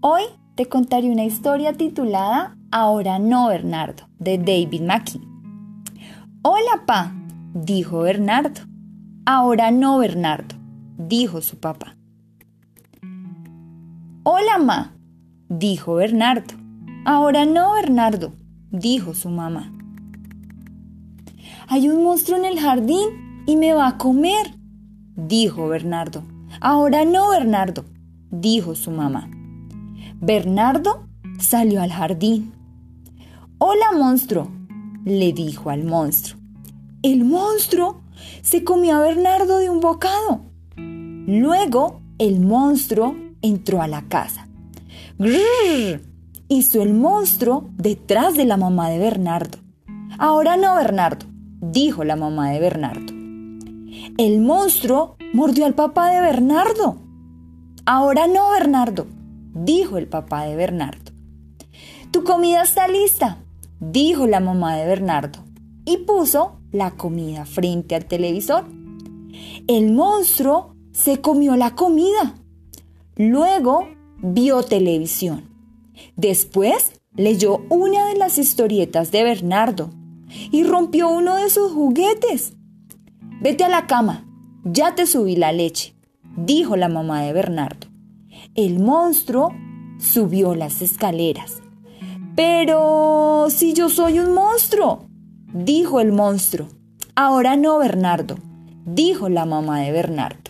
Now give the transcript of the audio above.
Hoy te contaré una historia titulada Ahora no, Bernardo, de David Mackie. Hola, pa, dijo Bernardo. Ahora no, Bernardo, dijo su papá. Hola, ma, dijo Bernardo. Ahora no, Bernardo, dijo su mamá. Hay un monstruo en el jardín y me va a comer, dijo Bernardo. Ahora no, Bernardo, dijo su mamá. Bernardo salió al jardín. Hola, monstruo, le dijo al monstruo. El monstruo se comió a Bernardo de un bocado. Luego el monstruo entró a la casa. ¡Grrr! hizo el monstruo detrás de la mamá de Bernardo. Ahora no, Bernardo, dijo la mamá de Bernardo. El monstruo mordió al papá de Bernardo. Ahora no, Bernardo, dijo el papá de Bernardo. Tu comida está lista, dijo la mamá de Bernardo, y puso la comida frente al televisor. El monstruo se comió la comida. Luego vio televisión. Después leyó una de las historietas de Bernardo y rompió uno de sus juguetes. Vete a la cama, ya te subí la leche, dijo la mamá de Bernardo. El monstruo subió las escaleras. Pero si yo soy un monstruo, dijo el monstruo. Ahora no, Bernardo, dijo la mamá de Bernardo.